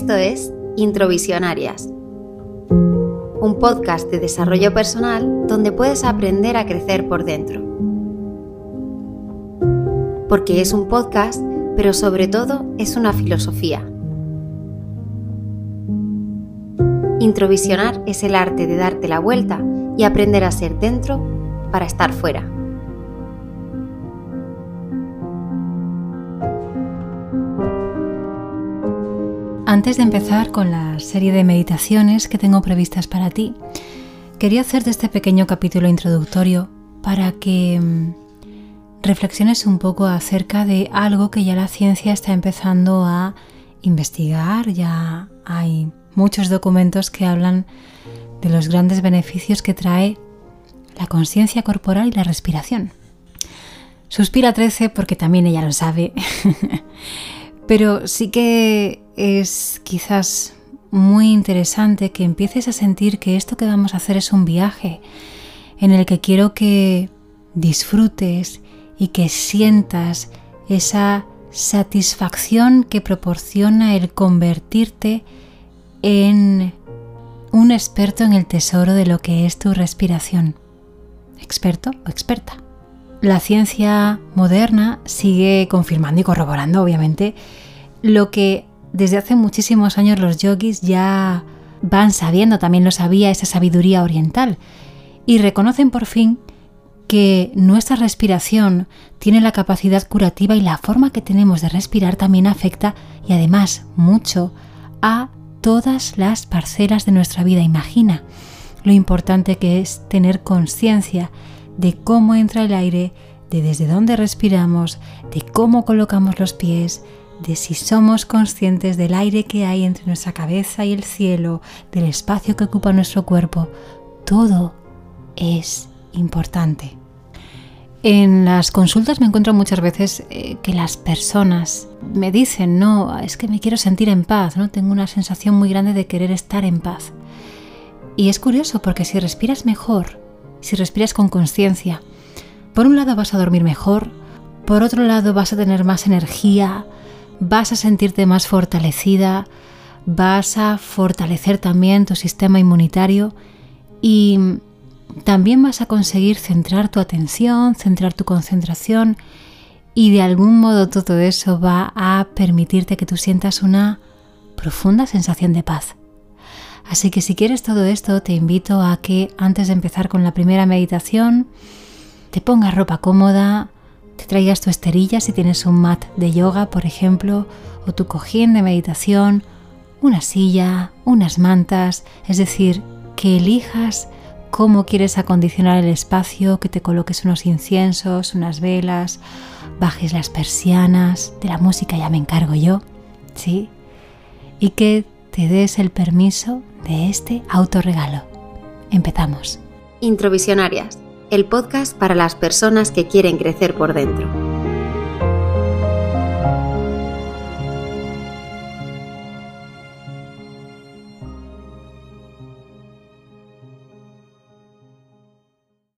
Esto es Introvisionarias, un podcast de desarrollo personal donde puedes aprender a crecer por dentro. Porque es un podcast, pero sobre todo es una filosofía. Introvisionar es el arte de darte la vuelta y aprender a ser dentro para estar fuera. Antes de empezar con la serie de meditaciones que tengo previstas para ti, quería hacerte este pequeño capítulo introductorio para que mm, reflexiones un poco acerca de algo que ya la ciencia está empezando a investigar, ya hay muchos documentos que hablan de los grandes beneficios que trae la conciencia corporal y la respiración. Suspira 13 porque también ella lo sabe, pero sí que es quizás muy interesante que empieces a sentir que esto que vamos a hacer es un viaje en el que quiero que disfrutes y que sientas esa satisfacción que proporciona el convertirte en un experto en el tesoro de lo que es tu respiración. Experto o experta. La ciencia moderna sigue confirmando y corroborando, obviamente, lo que desde hace muchísimos años los yogis ya van sabiendo, también lo sabía esa sabiduría oriental, y reconocen por fin que nuestra respiración tiene la capacidad curativa y la forma que tenemos de respirar también afecta y además mucho a todas las parcelas de nuestra vida. Imagina lo importante que es tener conciencia de cómo entra el aire, de desde dónde respiramos, de cómo colocamos los pies, de si somos conscientes del aire que hay entre nuestra cabeza y el cielo, del espacio que ocupa nuestro cuerpo, todo es importante. En las consultas me encuentro muchas veces eh, que las personas me dicen, no, es que me quiero sentir en paz, ¿no? Tengo una sensación muy grande de querer estar en paz. Y es curioso porque si respiras mejor, si respiras con conciencia, por un lado vas a dormir mejor, por otro lado vas a tener más energía, vas a sentirte más fortalecida, vas a fortalecer también tu sistema inmunitario y también vas a conseguir centrar tu atención, centrar tu concentración y de algún modo todo eso va a permitirte que tú sientas una profunda sensación de paz. Así que si quieres todo esto, te invito a que antes de empezar con la primera meditación, te pongas ropa cómoda, te traigas tu esterilla si tienes un mat de yoga, por ejemplo, o tu cojín de meditación, una silla, unas mantas, es decir, que elijas cómo quieres acondicionar el espacio, que te coloques unos inciensos, unas velas, bajes las persianas, de la música ya me encargo yo, ¿sí? Y que te des el permiso de este autorregalo. Empezamos. Introvisionarias el podcast para las personas que quieren crecer por dentro.